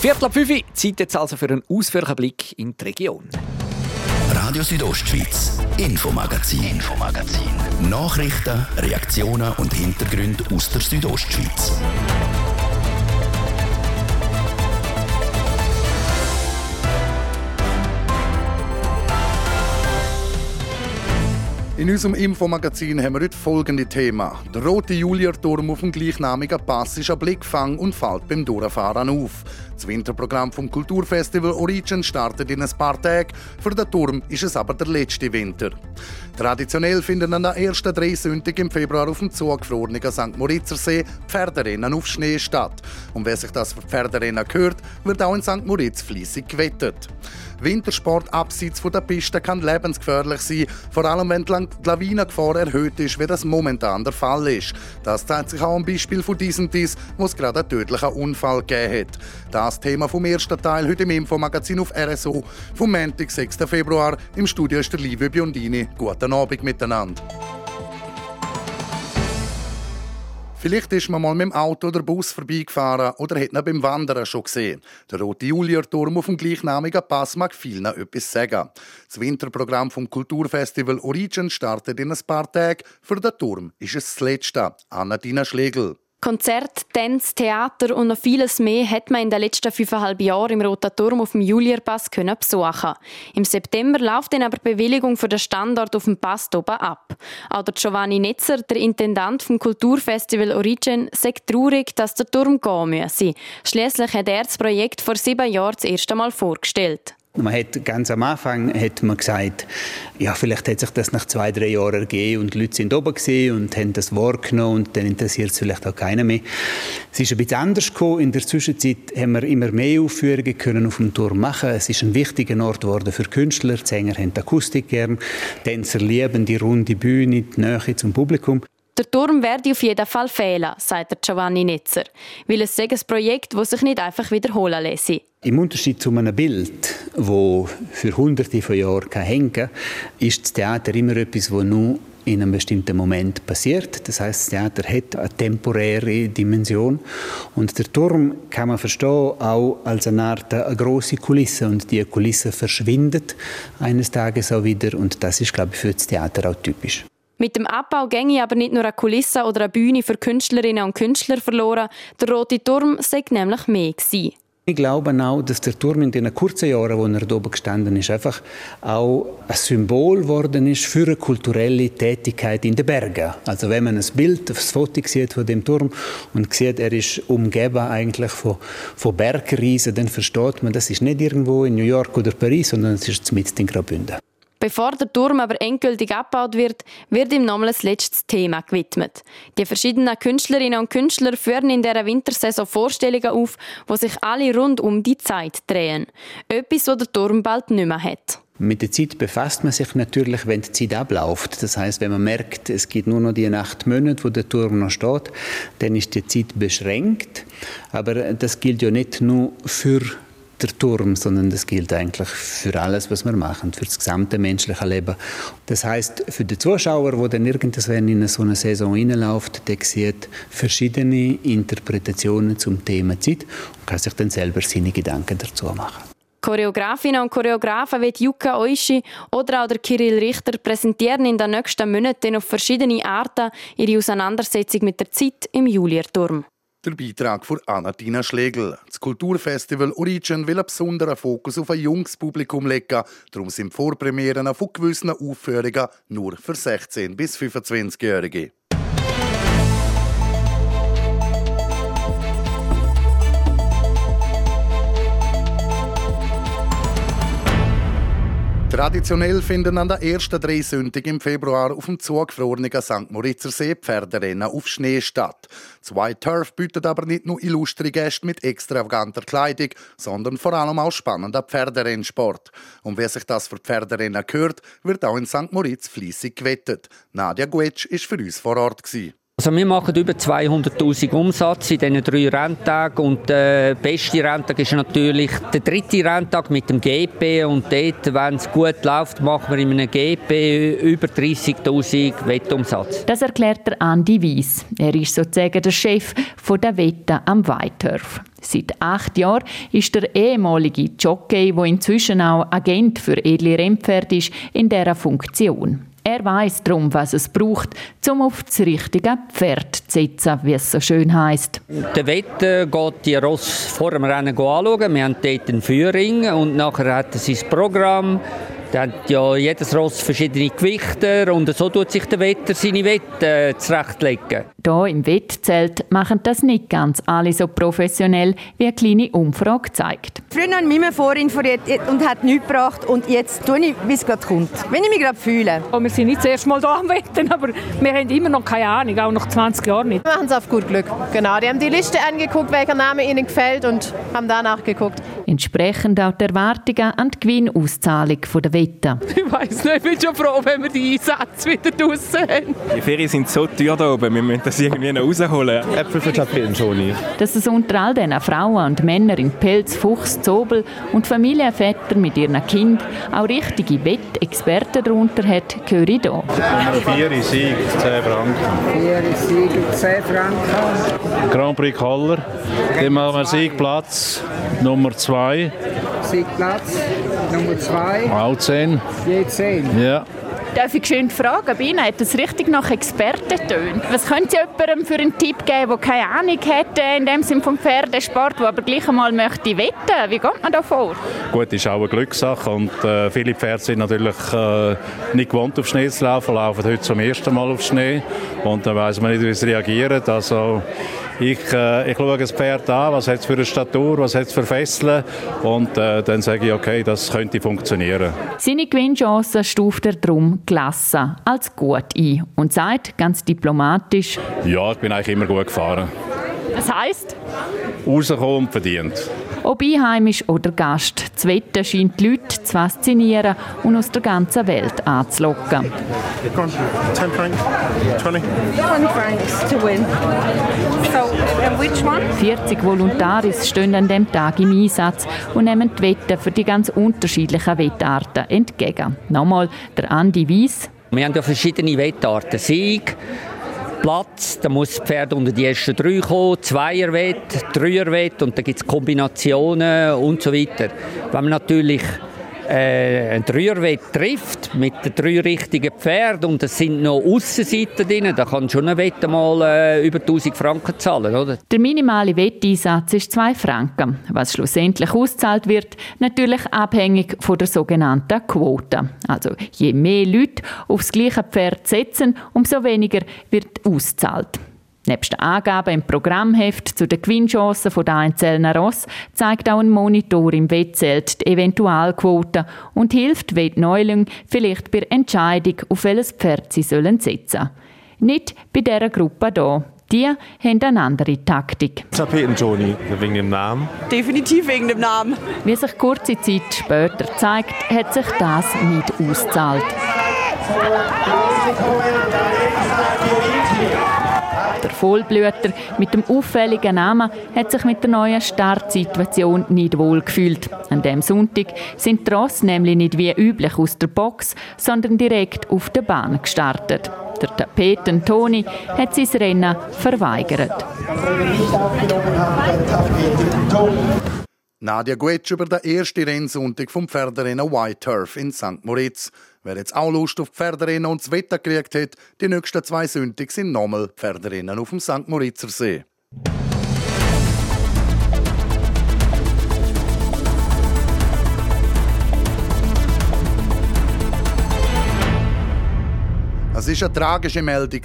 Viertel ab 5 Zeit jetzt also für einen ausführlichen Blick in die Region. Radio Südostschweiz, Infomagazin, Infomagazin. Nachrichten, Reaktionen und Hintergründe aus der Südostschweiz. In unserem Infomagazin haben wir heute folgende Themen. Der rote Julierturm auf dem gleichnamigen Pass ist ein Blickfang und fällt beim Durchfahren auf. Das Winterprogramm vom Kulturfestival Origin startet in ein paar Tagen. Für den Turm ist es aber der letzte Winter. Traditionell finden an der ersten drei Sündig im Februar auf dem zugefrorenen St. Moritzer See Pferderennen auf Schnee statt. Und wer sich das für Pferderennen gehört, wird auch in St. Moritz fließig gewettet. Wintersport abseits von der Piste kann lebensgefährlich sein, vor allem wenn die Lawinengefahr erhöht ist, wie das momentan der Fall ist. Das zeigt sich auch am Beispiel von diesem Dies, wo es gerade einen tödlichen Unfall gegeben hat. Das Thema vom ersten Teil heute im Infomagazin auf RSO vom Montag, 6. Februar. Im Studio ist der Livio Biondini. Guten Abend miteinander. Vielleicht ist man mal mit dem Auto oder Bus vorbeigefahren oder hat ihn beim Wandern schon gesehen. Der rote Julierturm auf dem gleichnamigen Pass mag vielen etwas sagen. Das Winterprogramm vom Kulturfestival Origin startet in ein paar Tagen. Für den Turm ist es das letzte. Anna Dina Schlegel. Konzert, Tanz, Theater und noch vieles mehr hat man in den letzten fünfeinhalb Jahren im Roten Turm auf dem Julierpass können besuchen. Im September läuft dann aber die Bewilligung für den Standort auf dem Pass oben ab. Auch der Giovanni Netzer, der Intendant vom Kulturfestival Origin, sagt traurig, dass der Turm gehen müsse. Schließlich hat er das Projekt vor sieben Jahren das erste Mal vorgestellt. Man hat ganz am Anfang hat man gesagt, ja, vielleicht hat sich das nach zwei, drei Jahren ergeben und die Leute sind oben und haben das wahrgenommen und dann interessiert es vielleicht auch keiner mehr. Es ist ein bisschen anders gekommen. In der Zwischenzeit haben wir immer mehr Aufführungen können auf dem Turm machen. Es ist ein wichtiger Ort geworden für Künstler. Die Sänger haben die Akustik gern. Tänzer lieben die runde Bühne, die Nähe zum Publikum. Der Turm werde auf jeden Fall fehlen, sagt Giovanni Netzer, weil es ein Projekt, das sich nicht einfach wiederholen lässt. Im Unterschied zu einem Bild, wo für hunderte von Jahren hängen kann, ist das Theater immer etwas, das nur in einem bestimmten Moment passiert. Das heißt, das Theater hat eine temporäre Dimension und der Turm kann man verstehen auch als eine Art eine große Kulisse und die Kulisse verschwindet eines Tages auch wieder und das ist, glaube ich, für das Theater auch typisch. Mit dem Abbau ginge aber nicht nur eine Kulisse oder eine Bühne für Künstlerinnen und Künstler verloren. Der Rote Turm sei nämlich mehr gewesen. Ich glaube auch, dass der Turm in den kurzen Jahren, wo er oben gestanden ist, einfach auch ein Symbol geworden ist für eine kulturelle Tätigkeit in den Bergen. Also wenn man ein Bild, ein Foto sieht von dem Turm und sieht, er ist umgeben eigentlich von, von Bergriesen, dann versteht man, das ist nicht irgendwo in New York oder Paris, sondern es ist mitten in Graubünden. Bevor der Turm aber endgültig abgebaut wird, wird ihm nochmal ein letztes Thema gewidmet. Die verschiedenen Künstlerinnen und Künstler führen in dieser Wintersaison Vorstellungen auf, wo sich alle rund um die Zeit drehen. Etwas, was der Turm bald nicht mehr hat. Mit der Zeit befasst man sich natürlich, wenn die Zeit abläuft. Das heißt, wenn man merkt, es gibt nur noch die acht Monate, wo der Turm noch steht, dann ist die Zeit beschränkt. Aber das gilt ja nicht nur für der Turm, sondern das gilt eigentlich für alles, was wir machen, für das gesamte menschliche Leben. Das heißt, für den Zuschauer, der dann irgendwann in so eine Saison reinläuft, der sieht verschiedene Interpretationen zum Thema Zeit und kann sich dann selber seine Gedanken dazu machen. Choreografinnen und Choreografen wie Jukka Oishi oder auch der Kirill Richter präsentieren in den nächsten Monaten auf verschiedene Arten ihre Auseinandersetzung mit der Zeit im Julierturm. Der Beitrag von Anna-Tina Schlegel. Das Kulturfestival Origin will einen besonderen Fokus auf ein junges Publikum legen. Darum sind Vorpremieren von gewissen Aufführungen nur für 16- bis 25-Jährige. Traditionell finden an der ersten drei im Februar auf dem zugefrorenen St. Moritzer See Pferderennen auf Schnee statt. Zwei Turf bietet aber nicht nur illustre Gäste mit extravaganter Kleidung, sondern vor allem auch spannender Pferderennsport. Und wer sich das für Pferderennen gehört, wird auch in St. Moritz fließig gewettet. Nadia Guetsch ist für uns vor Ort. Gewesen. Also wir machen über 200'000 Umsatz in diesen drei Renntagen und der beste Renntag ist natürlich der dritte Renntag mit dem GP und dort, wenn es gut läuft, machen wir in einem GP über 30'000 Wettumsatz. Das erklärt der Andi Weiss. Er ist sozusagen der Chef von der Wette am Whiteturf. Seit acht Jahren ist der ehemalige Jockey, der inzwischen auch Agent für edle Rennpferde ist, in dieser Funktion. Er weiß darum, was es braucht, um auf das richtige Pferd zu setzen, wie es so schön heißt. Der Wetter geht die Ross vor dem Rennen anschauen. Wir haben dort einen Führing und nachher hat er sein Programm da hat ja jedes Ross verschiedene Gewichte und so tut sich der Wetter seine Wette äh, zurechtlegen. Hier im Wettzelt machen das nicht ganz alle so professionell, wie eine kleine Umfrage zeigt. Früher habe ich mich vorinformiert und hat nichts gebracht und jetzt tue ich, wie es gerade kommt, wenn ich mich gerade fühle. Oh, wir sind nicht das erste Mal hier am Wetten, aber wir haben immer noch keine Ahnung, auch nach 20 Jahren nicht. Wir machen es auf gut Glück, genau. Die haben die Liste angeguckt, welcher Name ihnen gefällt und haben danach geguckt. Entsprechend auch die Erwartungen an die Gewinnauszahlung der Wetten. Ich weiß nicht, ich bin schon froh, wenn wir die Einsätze wieder draußen haben. Die Ferien sind so teuer hier oben, wir müssen das irgendwie noch rausholen. Äpfel für Chapin schon Dass es unter all diesen Frauen und Männern in Pelz, Fuchs, Zobel und Familienväter mit ihren Kindern auch richtige Wettexperten darunter hat, höre ich hier. Nummer 4 Sieg, 10 Franken. 4 Sieg, 10 Franken. Grand Prix Koller. Dann machen wir Siegplatz Nummer 2. Siegplatz Nummer 2. Auch 10. Je 10. Ja. Darf ich schön fragen, Bina, hat das richtig nach Experten tönt? Was können Sie jemandem für einen Tipp geben, der keine Ahnung hat in dem Sinne vom Pferdesport, der aber gleich einmal möchte wetten? Wie geht man da vor? Gut, ist auch eine Glückssache und äh, viele Pferde sind natürlich äh, nicht gewohnt auf Schnee zu laufen, laufen heute zum ersten Mal auf Schnee und dann weiß man nicht, wie sie reagieren. Also ich, äh, ich schaue das Pferd an, was hat es für eine Statur, was hat es für Fesseln und äh, dann sage ich, okay, das könnte funktionieren. Seine Gewinnchancen stuft er darum gelassen als gut ein und sagt ganz diplomatisch, ja, ich bin eigentlich immer gut gefahren. Das heisst? Rausgekommen und verdient. Ob einheimisch oder Gast, das Wetter scheint die Leute zu faszinieren und aus der ganzen Welt anzulocken. 10 francs, 20. 20 francs to win. So, uh, which one? 40 Volontaris stehen an diesem Tag im Einsatz und nehmen die Wetten für die ganz unterschiedlichen Wettarten entgegen. Nochmal der Andi Weiss. Wir haben ja verschiedene Wettarten. Sieg, Platz, da muss das Pferd unter die ersten drei kommen, Zweierwett, Dreierwett und dann gibt es Kombinationen und so weiter. Wenn man natürlich äh, ein Dreierwett trifft mit den drei richtigen Pferden und es sind noch Aussenseiten drin, dann kann schon ein Wett mal äh, über 1000 Franken zahlen, oder? Der minimale Wetteinsatz ist 2 Franken. Was schlussendlich ausgezahlt wird, natürlich abhängig von der sogenannten Quote. Also je mehr Leute aufs gleiche Pferd setzen, umso weniger wird ausgezahlt. Nebst den Angaben im Programmheft zu den Gewinnchancen der einzelnen Ross zeigt auch ein Monitor im Wettzelt die Eventualquote und hilft Wettneulingen vielleicht bei der Entscheidung, auf welches Pferd sie setzen sollen. Nicht bei dieser Gruppe hier. Die haben eine andere Taktik. Tapeten, Toni, wegen dem Namen? Definitiv wegen dem Namen. Wie sich kurze Zeit später zeigt, hat sich das nicht ausgezahlt. Der Vollblüter mit dem auffälligen Namen hat sich mit der neuen Startsituation nicht wohl gefühlt. An dem Sonntag sind die Ross nämlich nicht wie üblich aus der Box, sondern direkt auf der Bahn gestartet. Der Tapeten Toni hat sein Rennen verweigert. Nadia Guetsch über den ersten Rennsonntag vom Pferderennen White Turf in St. Moritz. Wer jetzt auch Lust auf Pferderennen und das Wetter gekriegt hat, die nächsten zwei Sonntage sind nochmal Pferderennen auf dem St. Moritzer See. Es war eine tragische Meldung.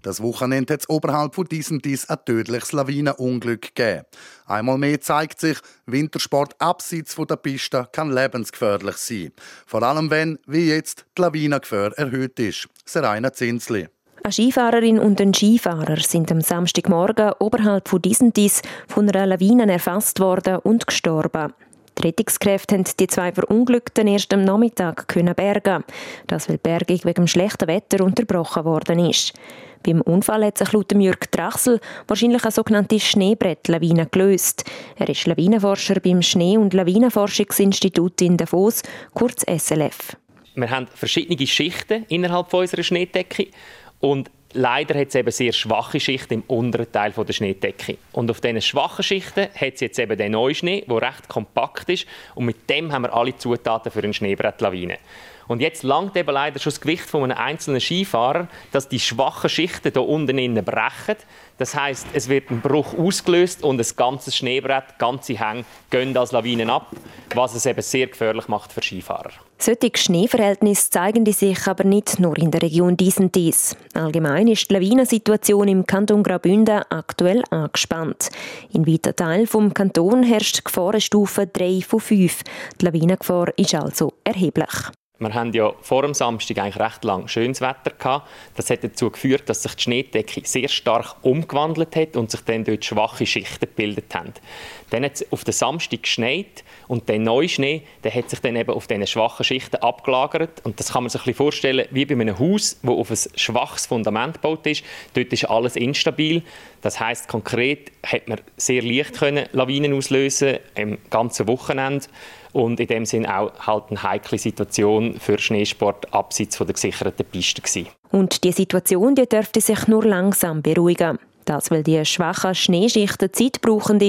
Das Wochenende hat es oberhalb von diesem dies ein tödliches Lawinenunglück gegeben. Einmal mehr zeigt sich, Wintersport abseits der Piste kann lebensgefährlich sein. Vor allem wenn, wie jetzt, die Lawinengefahr erhöht ist. Serena Zinsli. Eine Skifahrerin und ein Skifahrer sind am Samstagmorgen oberhalb von Disentis von einer Lawine erfasst worden und gestorben. Die Rettungskräfte haben die zwei Verunglückten erst am Nachmittag können bergen. Das, weil die Bergung wegen dem schlechten Wetter unterbrochen worden ist. Beim Unfall hat sich laut Jürg Drachsel wahrscheinlich eine sogenannte Schneebrettlawine gelöst. Er ist Lawinenforscher beim Schnee- und Lawinenforschungsinstitut in Davos, kurz SLF. Wir haben verschiedene Schichten innerhalb unserer Schneedecke und leider hat es eben sehr schwache Schichten im unteren Teil der Schneedecke. Und auf diesen schwachen Schichten hat es jetzt eben den Neuschnee, der recht kompakt ist und mit dem haben wir alle Zutaten für eine Schneebrettlawine. Und jetzt langt eben leider schon das Gewicht von einem einzelnen Skifahrer, dass die schwachen Schichten hier unten innen brechen. Das heißt, es wird ein Bruch ausgelöst und ein ganzes Schneebrett, ganze Hänge gehen als Lawinen ab, was es eben sehr gefährlich macht für Skifahrer. Solche Schneeverhältnisse zeigen die sich aber nicht nur in der Region Diesentis. Allgemein ist die Lawinensituation im Kanton Graubünden aktuell angespannt. In weiten Teilen vom Kanton herrscht Gefahrenstufe 3 von 5. Die Lawinengefahr ist also erheblich. Wir hatten ja vor dem Samstag eigentlich recht lang schönes Wetter gehabt. Das hat dazu geführt, dass sich die Schneedecke sehr stark umgewandelt hat und sich dann dort schwache Schichten gebildet haben. Dann hat es auf den Samstag geschneit und der neue Schnee, der hat sich dann eben auf diese schwachen Schichten abgelagert. Und das kann man sich ein bisschen vorstellen wie bei einem Haus, das auf ein schwaches Fundament gebaut ist. Dort ist alles instabil. Das heißt konkret hat man sehr leicht können Lawinen auslösen im ganzen Wochenende und in dem Sinn auch halt eine heikle Situation für Schneesport abseits von der gesicherten Piste gewesen. Und die Situation die dürfte sich nur langsam beruhigen. Das, weil die schwachen Schneeschichten Zeit brauchen,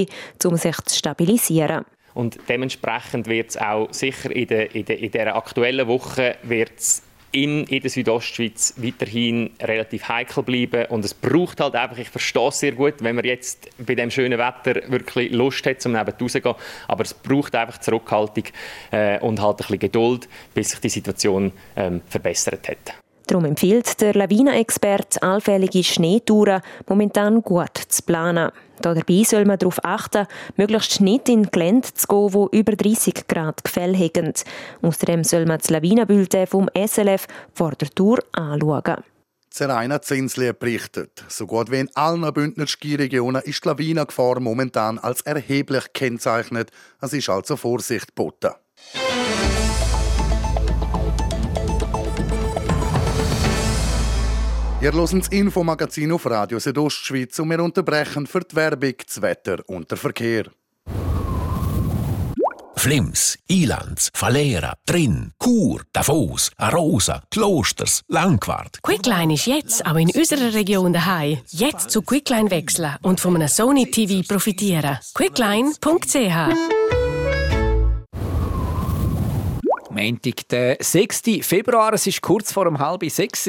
um sich zu stabilisieren. Und dementsprechend wird es auch sicher in der, in der, in der aktuellen Woche wird's in, in der Südostschweiz weiterhin relativ heikel bleiben. Und es braucht halt einfach, ich verstehe es sehr gut, wenn man jetzt bei dem schönen Wetter wirklich Lust hat, zum neben rauszugehen. Aber es braucht einfach Zurückhaltung äh, und halt ein bisschen Geduld, bis sich die Situation ähm, verbessert hat. Darum empfiehlt der Lawinenexperte, allfällige Schneetouren momentan gut zu planen. Dabei soll man darauf achten, möglichst nicht in Gelände zu gehen, wo über 30 Grad Gefälle haben. Außerdem soll man das Lawinenbulletin vom SLF vor der Tour anschauen. Zeraina Zinsli berichtet. So gut wie in allen Bündner Skiregionen ist die Lawinengefahr momentan als erheblich gekennzeichnet. Es ist also Vorsicht geboten. Ihr hört das Infomagazin auf Radio Südostschweiz und wir unterbrechen für die Werbung das Wetter und der Verkehr. Flims, Ilanz, Valera, Trin, Chur, Davos, Arosa, Klosters, Langquart. Quickline ist jetzt auch in unserer Region daheim. Jetzt zu Quickline wechseln und von einem Sony TV profitieren. Quickline.ch Montag, der 6. Februar, es ist kurz vor um halb sechs.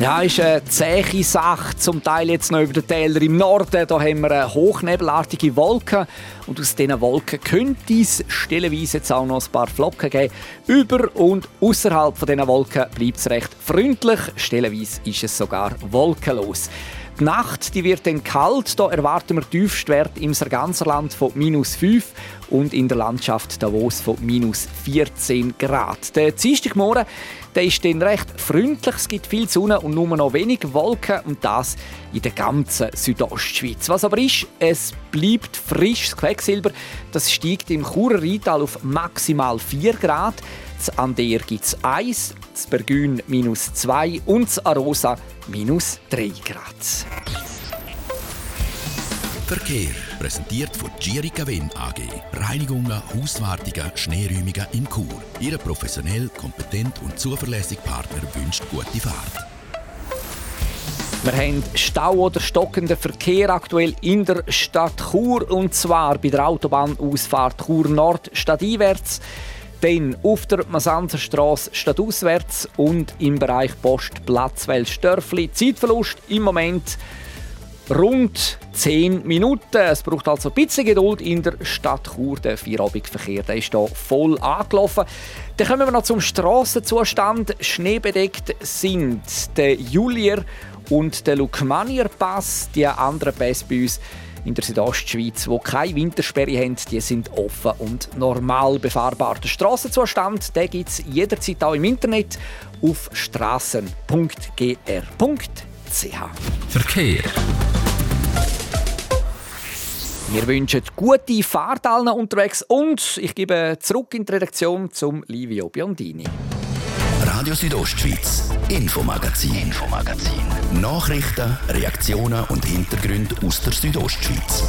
Ja, ist eine zähe Sache, zum Teil jetzt noch über den Täler im Norden. Da haben wir eine hochnebelartige Wolke und aus diesen Wolken könnte es stellenweise jetzt auch noch ein paar Flocken geben. Über und außerhalb von diesen Wolken bleibt es recht freundlich, stellenweise ist es sogar wolkenlos. Die Nacht die wird dann kalt. Da erwarten wir Tiefstwert im Sarganserland von minus 5 und in der Landschaft Davos von minus 14 Grad. Der Dienstagmorgen der ist dann recht freundlich. Es gibt viel Sonne und nur noch wenig Wolken und das in der ganzen Südostschweiz. Was aber ist, es bleibt frisch. Das Quecksilber das steigt im Churer Rheintal auf maximal 4 Grad. Das Ander gibt es 1, das Bergün minus 2 und das Arosa minus 3 Grad. Verkehr präsentiert von Girica Wind AG. Reinigungen, Hauswartungen, Schneeräumungen in Chur. Ihre professionell, kompetent und zuverlässige Partner wünscht gute Fahrt. Wir haben Stau oder stockenden Verkehr aktuell in der Stadt Chur und zwar bei der Autobahnausfahrt Chur Nord stadteinwärts, dann auf der Masanzerstraße stadtauswärts und im Bereich Post Platzwell Störfli. Zeitverlust im Moment rund 10 Minuten. Es braucht also ein bisschen Geduld in der Stadt Chur. Der Feierabendverkehr der ist hier voll angelaufen. Dann kommen wir noch zum Strassenzustand. Schneebedeckt sind der Julier und der Lukmanier Pass. Die anderen Pässe bei uns in der Südostschweiz, die keine Wintersperre haben, die sind offen und normal befahrbar. Der Strassenzustand gibt es jederzeit auch im Internet auf strassen.gr.ch. Verkehr. Wir wünschen gute Fahrt allen unterwegs und ich gebe zurück in die Redaktion zum Livio Biondini. Radio Südostschweiz, Infomagazin, Infomagazin. Nachrichten, Reaktionen und Hintergründe aus der Südostschweiz.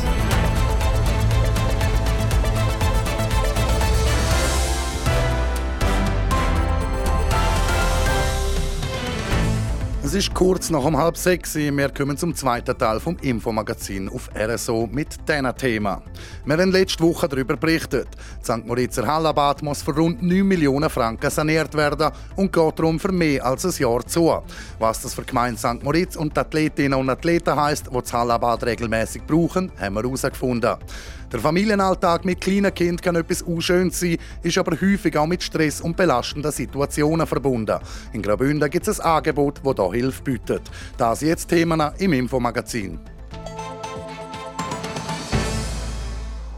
Es ist kurz nach um halb sechs. Wir kommen zum zweiten Teil vom Infomagazin auf RSO mit diesem Thema. Wir haben letzte Woche darüber berichtet. Die St. Moritzer Hallabad muss für rund 9 Millionen Franken saniert werden und geht darum für mehr als ein Jahr zu. Was das für die Gemeinde St. Moritz und die Athletinnen und Athleten heisst, die das Hallabad regelmäßig brauchen, haben wir herausgefunden. Der Familienalltag mit kleinen Kindern kann etwas unschönes sein, ist aber häufig auch mit Stress und belastenden Situationen verbunden. In Graubünden gibt es ein Angebot, das hier Hilfe bietet. Das jetzt Themen im Infomagazin.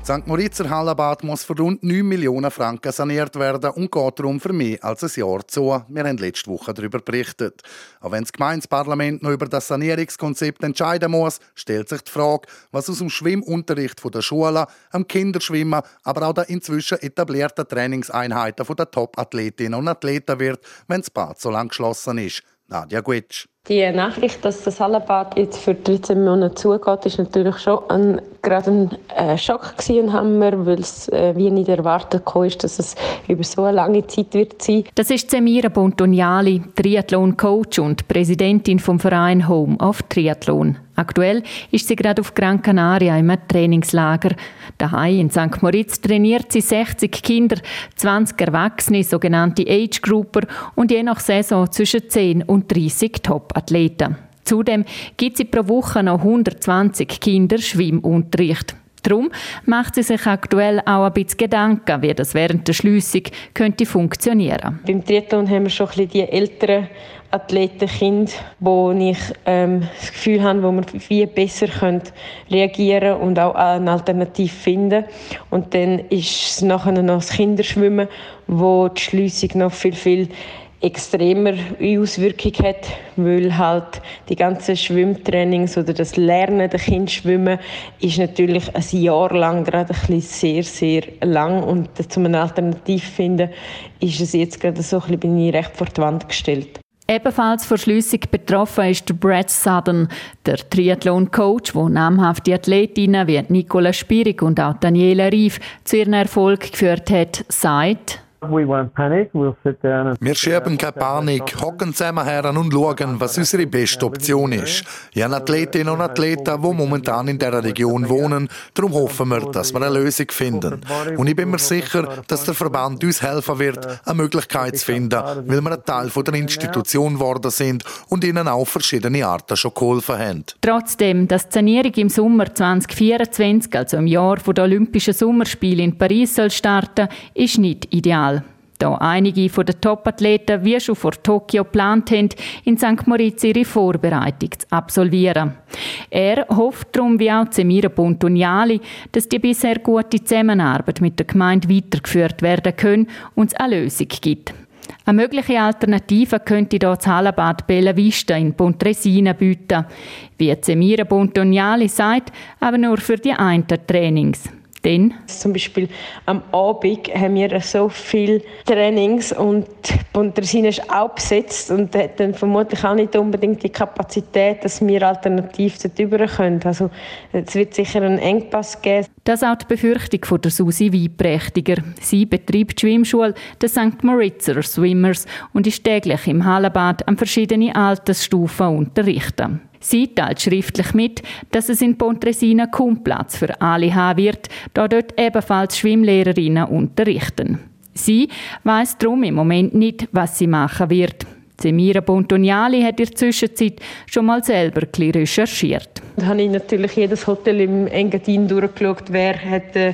St. Moritzer Hallabad muss für rund 9 Millionen Franken saniert werden und geht darum für mehr als ein Jahr zu. Wir haben letzte Woche darüber berichtet. Auch wenn das Gemeindeparlament noch über das Sanierungskonzept entscheiden muss, stellt sich die Frage, was aus dem Schwimmunterricht der Schule, am Kinderschwimmen, aber auch der inzwischen etablierten Trainingseinheiten der Top-Athletinnen und Athleten wird, wenn das Bad so lang geschlossen ist. Nadja Guetsch. Die Nachricht, dass das Hallenbad jetzt für 13 Monate zugeht, ist natürlich schon ein, gerade ein äh, Schock gewesen, Hammer, weil es äh, wie nicht erwartet ist, dass es über so eine lange Zeit wird sein. Das ist Semira Bontoniali, Triathlon-Coach und Präsidentin vom Verein Home of Triathlon. Aktuell ist sie gerade auf Gran Canaria im Trainingslager. Daheim in St. Moritz trainiert sie 60 Kinder, 20 Erwachsene, sogenannte Age-Grouper und je nach Saison zwischen 10 und 30 Top-Athleten. Zudem gibt sie pro Woche noch 120 Kinder Schwimmunterricht. Darum macht sie sich aktuell auch ein bisschen Gedanken, wie das während der Schliessung könnte funktionieren. Beim Triathlon haben wir schon ein bisschen die älteren Athletenkind, wo ich ähm, das Gefühl habe, wo man viel besser reagieren können und auch eine Alternative finden. Und dann ist es nachher noch das Kinderschwimmen, wo die Schliessung noch viel, viel extremer Auswirkung hat, weil halt die ganzen Schwimmtrainings oder das Lernen der Kinder schwimmen ist natürlich ein Jahr lang gerade ein bisschen sehr, sehr lang und zum eine Alternative finden, ist es jetzt gerade so ein bisschen, bin ich recht vor die Wand gestellt. Ebenfalls vor Schliessung betroffen ist Brad Sutton, der Triathlon-Coach, der namhafte Athletinnen wie Nicola Spirig und auch Daniela Rief zu ihrem Erfolg geführt hat, sagt, wir schieben keine Panik, hocken zusammen her und schauen, was unsere beste Option ist. Ich habe Athletinnen und Athleten, die momentan in dieser Region wohnen. Darum hoffen wir, dass wir eine Lösung finden. Und ich bin mir sicher, dass der Verband uns helfen wird, eine Möglichkeit zu finden, weil wir ein Teil der Institution geworden sind und ihnen auch verschiedene Arten schon geholfen haben. Trotzdem, dass die Sanierung im Sommer 2024, also im Jahr der Olympischen Sommerspiele in Paris soll starten, ist nicht ideal da einige von den Top-Athleten wie schon vor Tokio geplant haben, in St. Moritz ihre Vorbereitung zu absolvieren. Er hofft darum, wie auch Semira Pontoniali, dass die bisher gute Zusammenarbeit mit der Gemeinde weitergeführt werden kann und es eine Lösung gibt. Eine mögliche Alternative könnte hier das Hallenbad Bella Vista in Pontresina bieten. Wie Semira Pontoniali sagt, aber nur für die einen Trainings. Denn? Zum Beispiel am Abend haben wir so viele Trainings und Bundesine ist auch besetzt und hat dann vermutlich auch nicht unbedingt die Kapazität, dass wir alternativ darüber können. Also es wird sicher einen Engpass geben. Das ist auch die Befürchtung von der Susi Weibprächtiger. Sie betreibt die Schwimmschule der St. Moritzer Swimmers und ist täglich im Hallenbad an verschiedenen Altersstufen unterrichten. Sie teilt schriftlich mit, dass es in Pontresina kaum Platz für alle haben wird, da dort ebenfalls Schwimmlehrerinnen unterrichten. Sie weiß darum im Moment nicht, was sie machen wird. Semira Pontoniali hat in der Zwischenzeit schon mal selber ein recherchiert. Da habe ich natürlich jedes Hotel im Engadin durchgeschaut, wer hat äh,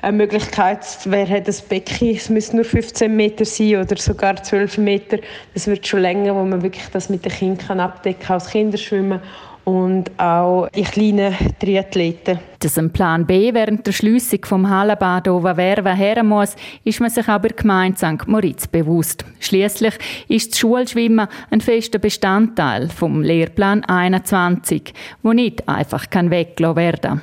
eine Möglichkeit, wer hat das Becken, es müssen nur 15 Meter sein oder sogar 12 Meter. Das wird schon länger, wo man wirklich das mit den Kindern abdecken kann, als Kinderschwimmen. und auch die kleinen Triathleten. Dass ein Plan B während der Schliessung vom Hallenbad Oberwerva her muss, ist man sich aber Gemeinde St. Moritz bewusst. Schließlich ist das Schulschwimmen ein fester Bestandteil vom Lehrplan 21, wo nicht einfach weggelassen werden kann.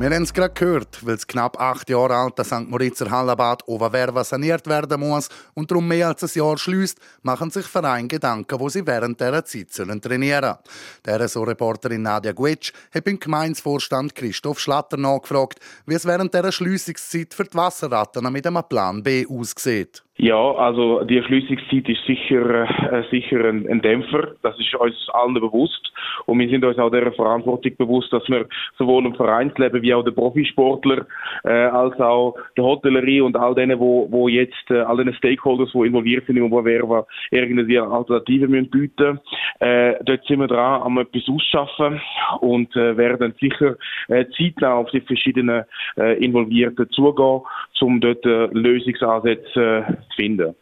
Wir haben es gerade gehört, weil das knapp acht Jahre alte St. Moritzer Hallenbad Oberwerva saniert werden muss und darum mehr als ein Jahr schließt, machen sich Vereine Gedanken, wo sie während dieser Zeit sollen trainieren sollen. Der so Reporterin Nadia Guetsch hat beim Gemeinsvorstand Christoph Schlatter nachgefragt, wie es während dieser Schliessungszeit für die Wasserratten mit einem Plan B aussieht. Ja, also die Erschliessungszeit ist sicher, äh, sicher ein, ein, Dämpfer. Das ist uns allen bewusst. Und wir sind uns auch der Verantwortung bewusst, dass wir sowohl im Vereinsleben wie auch der Profisportler, äh, als auch der Hotellerie und all denen, wo, wo jetzt, äh, all den Stakeholders, die involviert sind im Oberwerva, irgendwie Alternativen müssen bieten. Äh, dort sind wir dran, am etwas ausschaffen und äh, werden sicher äh, zeitnah auf die verschiedenen äh, Involvierten zugehen, um dort äh, Lösungsansätze äh, finden.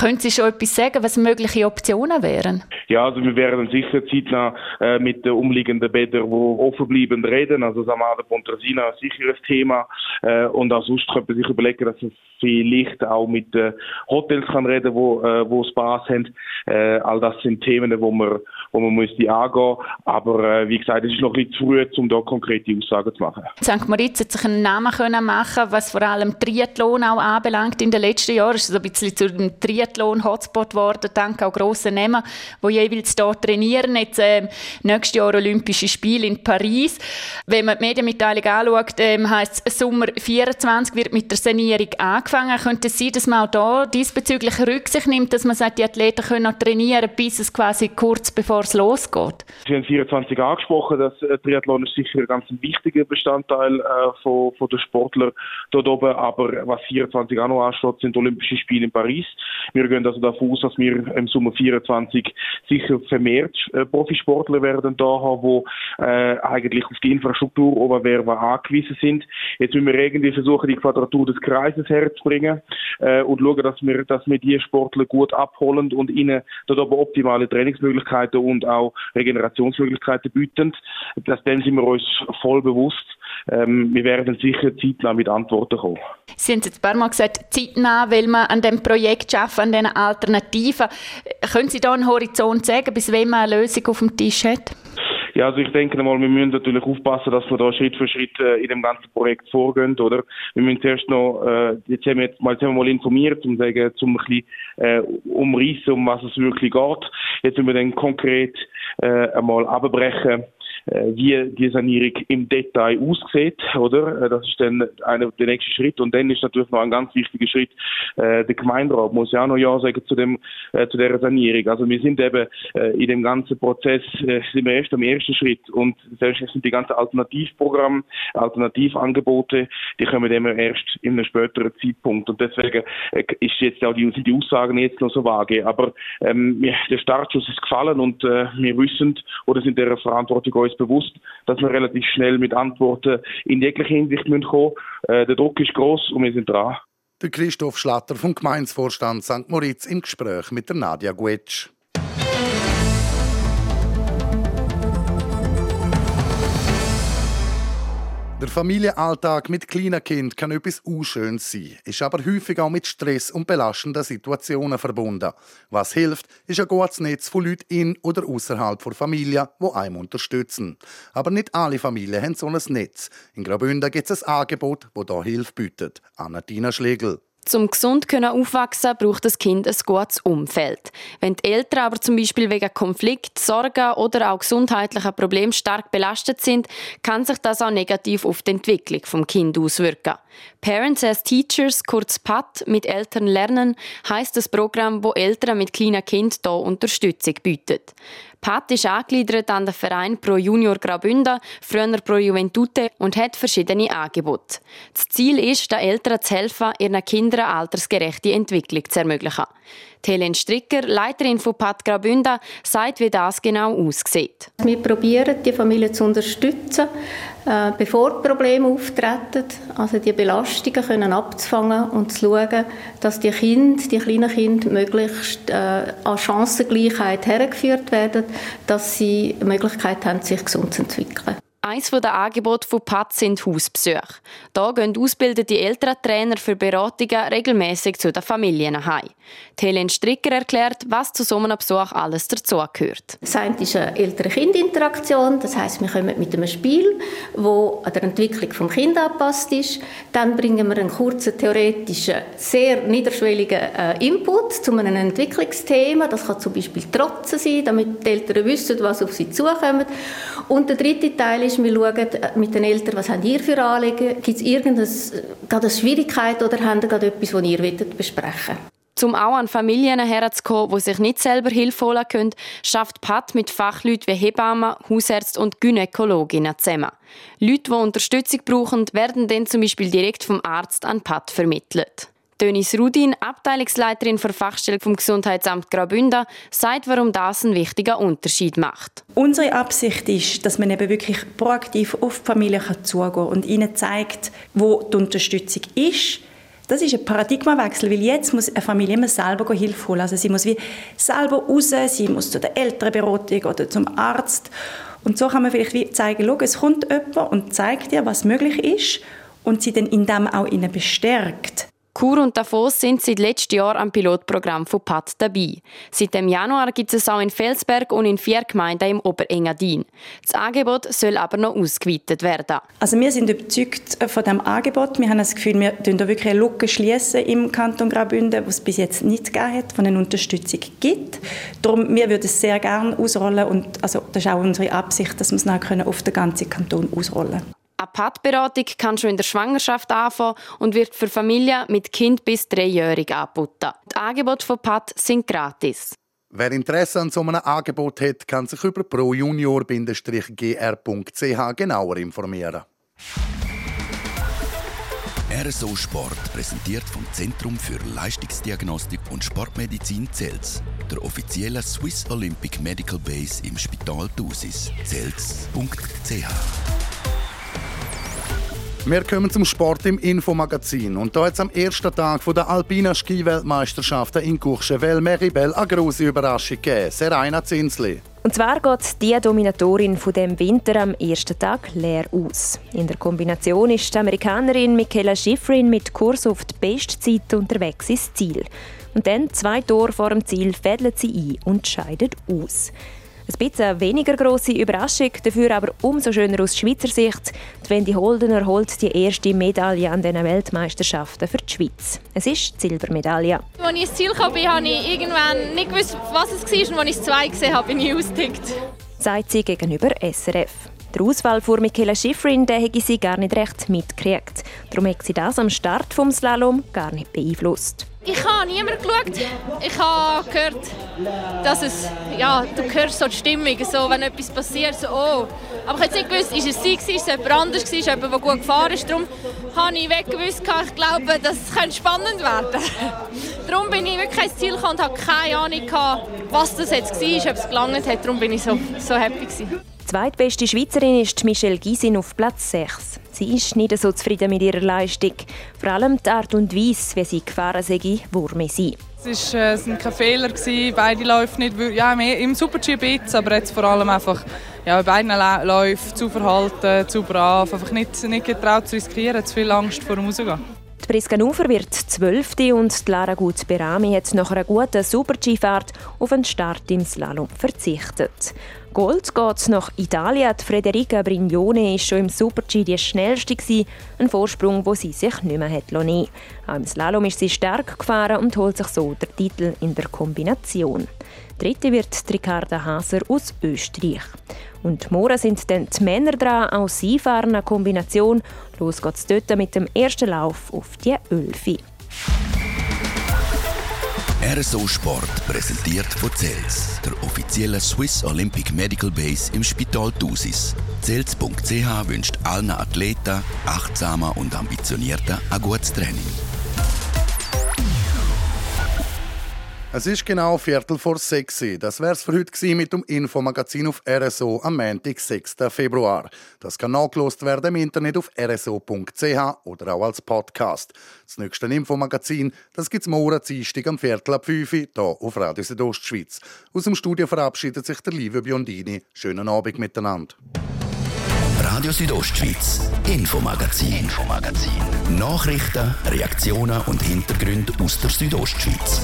Können Sie schon etwas sagen, was mögliche Optionen wären? Ja, also wir werden sicher zeitnah äh, mit den umliegenden Bädern, die offen bleiben, reden. Also Samada Pontresina ist sicher ein Thema. Äh, und auch sonst könnte man sich überlegen, dass man vielleicht auch mit äh, Hotels kann reden, wo, äh, wo haben. All das sind Themen, wo man, wo man müsste angehen. Aber äh, wie gesagt, es ist noch ein bisschen zu früh, um da konkrete Aussagen zu machen. St. Moritz hat sich einen Namen können machen, was vor allem Triathlon auch anbelangt. In den letzten Jahren ist es ein bisschen zu einem Triathlon-Hotspot geworden, dank auch grossen Namen, die jeweils hier trainieren. Jetzt äh, nächstes Jahr Olympische Spiele in Paris. Wenn man die Medienmitteilung anschaut, äh, heisst es, Sommer 24 wird mit der Sanierung angefangen. Könnte es sein, dass man auch da diesbezüglich Rücksicht nimmt, dass man sagt, die Athleten können noch trainieren, bis es quasi kurz bevor es losgeht? Sie haben 24 angesprochen, dass äh, Triathlon ist sicher ein ganz wichtiger Bestandteil äh, von, von der Sportler dort oben, aber was 24 auch noch ansteht, sind Olympische Spiele in Paris. Wir gehen also davon aus, dass wir im Sommer 24 sicher vermehrt äh, Profisportler werden da haben, wo äh, eigentlich auf die Infrastruktur Oberwerva angewiesen sind. Jetzt müssen wir irgendwie versuchen, die Quadratur des Kreises herzubringen äh, und schauen, dass wir, dass wir die Sportler gut abholen und ihnen dort aber optimale Trainingsmöglichkeiten und auch Regenerationsmöglichkeiten bieten. Das dem sind wir uns voll bewusst. Ähm, wir werden sicher zeitnah mit Antworten kommen. Sie haben jetzt ein paar Mal gesagt, zeitnah, weil man an dem Projekt arbeiten, an diesen Alternativen. Können Sie da einen Horizont sagen, bis wann man eine Lösung auf dem Tisch hat? Ja, also ich denke mal, wir müssen natürlich aufpassen, dass wir da Schritt für Schritt äh, in dem ganzen Projekt vorgehen, oder? Wir müssen zuerst noch, äh, jetzt haben wir jetzt mal, jetzt haben wir mal informiert, um sagen, zum ein bisschen, äh, umreißen, um was es wirklich geht. Jetzt müssen wir dann konkret, äh, einmal abbrechen, wie die Sanierung im Detail aussieht, oder? Äh, das ist dann einer der nächste Schritt. Und dann ist natürlich noch ein ganz wichtiger Schritt, äh, der Gemeinderat muss ja auch noch Ja sagen zu dem, äh, zu der Sanierung. Also wir sind eben äh, in dem ganzen Prozess, äh, sind wir erst am ersten Schritt. Und selbst sind die ganzen Alternativprogramme, Alternativangebote, die kommen immer erst in einem späteren Zeitpunkt. Und deswegen äh, ist jetzt auch die, sind die Aussagen jetzt noch so vage. Aber ähm, der Startschuss ist gefallen und äh, wir wissen oder sind der Verantwortung uns bewusst, dass wir relativ schnell mit Antworten in jeglicher Hinsicht kommen müssen. Äh, der Druck ist groß und wir sind dran. Der Christoph Schlatter vom Gemeinsvorstand St. Moritz im Gespräch mit der Nadia Guetsch. Der Familienalltag mit kleinen Kind kann etwas unschönes sein, ist aber häufig auch mit Stress und belastenden Situationen verbunden. Was hilft, ist ein gutes Netz von Leuten in oder außerhalb der Familie, die einem unterstützen. Aber nicht alle Familien haben so ein Netz. In Graubünden gibt es ein Angebot, das hier Hilfe bietet. Anna-Tina Schlegel. Zum gesund können aufwachsen braucht das Kind ein gutes Umfeld. Wenn die Eltern aber zum Beispiel wegen Konflikt, Sorgen oder auch gesundheitlicher Problemen stark belastet sind, kann sich das auch negativ auf die Entwicklung vom Kind auswirken. Parents as Teachers, kurz PAT, mit Eltern lernen, heißt das Programm, wo Eltern mit kleinen Kindern hier Unterstützung bietet. Pat ist angegliedert an den Verein Pro Junior Graubünden, früher Pro Juventute und hat verschiedene Angebote. Das Ziel ist, den Eltern zu helfen, ihren Kindern altersgerechte Entwicklung zu ermöglichen. Helen Stricker, Leiterin von Pat Graubünden, sagt, wie das genau aussieht. Wir probieren, die Familie zu unterstützen, äh, bevor Probleme auftreten, also die Belastungen können abzufangen und zu schauen, dass die Kinder, die kleinen Kinder möglichst äh, an Chancengleichheit hergeführt werden, dass sie die Möglichkeit haben, sich gesund zu entwickeln. Eines der Angebote von PAT sind Hausbesuche. Hier gehen ausgebildete Elterntrainer für Beratungen regelmäßig zu den Familien heim. Helen Stricker erklärt, was zu so einem Besuch alles dazugehört. Das eine ist eine Eltern-Kind-Interaktion. Das heisst, wir kommen mit einem Spiel, das an der Entwicklung des Kindes angepasst ist. Dann bringen wir einen kurzen, theoretischen, sehr niederschwelligen äh, Input zu einem Entwicklungsthema. Das kann zum Beispiel Trotzen sein, damit die Eltern wissen, was auf sie zukommt. Und der dritte Teil ist, wir schauen mit den Eltern, was haben ihr für Anliegen? Gibt es irgendeine eine Schwierigkeit oder ihr gerade etwas, das ihr besprechen wollt? Um auch an Familien herzukommen, die sich nicht selber Hilfe holen können, schafft Pat mit Fachleuten wie Hebammen, Hausärzten und Gynäkologinnen zusammen. Leute, die Unterstützung brauchen, werden dann zum Beispiel direkt vom Arzt an Pat vermittelt. Dönis Rudin, Abteilungsleiterin für Fachstelle vom Gesundheitsamt Graubünden, sagt, warum das einen wichtigen Unterschied macht. Unsere Absicht ist, dass man eben wirklich proaktiv auf die Familie zugehen kann und ihnen zeigt, wo die Unterstützung ist. Das ist ein Paradigmawechsel, weil jetzt muss eine Familie immer selber Hilfe holen. Also sie muss wie selber raus, sie muss zu der Elternberatung oder zum Arzt. Und so kann man vielleicht wie zeigen, schau, es kommt jemand und zeigt dir, was möglich ist und sie dann in dem auch ihnen bestärkt. Chur und Davos sind seit letztem Jahr am Pilotprogramm von PAT dabei. Seit dem Januar gibt es auch in Felsberg und in vier Gemeinden im Oberengadin. Das Angebot soll aber noch ausgeweitet werden. Also wir sind überzeugt von dem Angebot. Wir haben das Gefühl, wir schließen da wirklich eine Lücke schließen im Kanton Graubünden, was es bis jetzt nicht gegeben hat, von eine Unterstützung gibt. Darum, wir würden es sehr gerne ausrollen und also, das ist auch unsere Absicht, dass wir es nachher auf den ganzen Kanton ausrollen können. Eine PAD-Beratung kann schon in der Schwangerschaft anfangen und wird für Familien mit Kind bis dreijährig angeboten. Die Angebote von PAD sind gratis. Wer Interesse an so einem Angebot hat, kann sich über projunior-gr.ch genauer informieren. RSO Sport präsentiert vom Zentrum für Leistungsdiagnostik und Sportmedizin Zels, der offiziellen Swiss Olympic Medical Base im Spital Thusis. Zels.ch wir kommen zum Sport im Infomagazin. Und da jetzt am ersten Tag der Alpina Ski-Weltmeisterschaften in Courchevel Meribel eine große Überraschung gegeben. Serena Zinsli. Und zwar geht die Dominatorin von dem Winter am ersten Tag leer aus. In der Kombination ist die Amerikanerin Michaela Schifrin mit Kurs auf die Bestzeit unterwegs ins Ziel. Und dann, zwei Tore vor dem Ziel, fädelt sie ein und scheidet aus. Ein bisschen weniger grosse Überraschung, dafür aber umso schöner aus Schweizer Sicht. Die Wendy Holdener holt die erste Medaille an den Weltmeisterschaften für die Schweiz. Es ist die Silbermedaille. Als ich ins Ziel kam, habe ich irgendwann nicht gewusst, was es war. Und als ich es zwei gesehen habe, bin ich ausgetickt. Sagt sie gegenüber SRF. Der Auswahl von Michaela Schifrin den hätte sie gar nicht recht mitgekriegt. Darum hat sie das am Start vom Slalom gar nicht beeinflusst. Ich habe niemand geschaut. Ich habe gehört, dass es, ja, du hörst so die Stimmung, so, wenn etwas passiert, so, oh. Aber ich habe nicht gewusst, ist es sie, ist es jemand anders, ist es jemand, der gut gefahren ist. Darum habe ich weggewusst, ich glaube, das könnte spannend werden. Darum bin ich wirklich ins Ziel gekommen und habe keine Ahnung, was das jetzt war, ob es gelangt hat. Darum bin ich so, so happy. Gewesen. Zweitbeste Schweizerin ist Michelle Gysin auf Platz 6. Sie ist nicht so zufrieden mit ihrer Leistung. Vor allem die Art und Weise, wie sie gefahren sei, wurme sie. Es war äh, kein Fehler, beide Läufe nicht. Ja, im Super-G bisschen, aber jetzt vor allem einfach ja, bei beiden Läufen zu verhalten, zu brav, einfach nicht, nicht getraut zu riskieren, zu viel Angst vor dem Rausgehen. Priska Nufer wird Zwölfte und die Lara Gut-Berami hat nach einer guten Super-G-Fahrt auf einen Start im Slalom verzichtet. Gold geht nach Italien. Die Frederica Brignone war schon im Super-G die schnellste, ein Vorsprung, wo sie sich nicht mehr hat lassen. Auch im Slalom ist sie stark gefahren und holt sich so den Titel in der Kombination. Dritte wird Ricarda Haser aus Österreich. Und morgen sind dann die Männer dran, auch sie fahren eine Kombination. Los geht's dort mit dem ersten Lauf auf die Ölfi. RSO Sport präsentiert von Zels, der offiziellen Swiss Olympic Medical Base im Spital Thusis. Zels.ch wünscht allen Athleten, achtsamer und ambitionierter ein gutes Training. Es ist genau Viertel vor sechs. Das wär's für heute mit dem Infomagazin auf RSO am Montag, 6. Februar. Das kann nachgelost werden im Internet auf rso.ch oder auch als Podcast. Das nächste Infomagazin, das gibt's morgen Dienstag am Viertel ab 5 Uhr, hier auf Radio Südostschweiz. Aus dem Studio verabschiedet sich der liebe Biondini. Schönen Abend miteinander. Radio Südostschweiz, Infomagazin, Infomagazin. Nachrichten, Reaktionen und Hintergründe aus der Südostschweiz.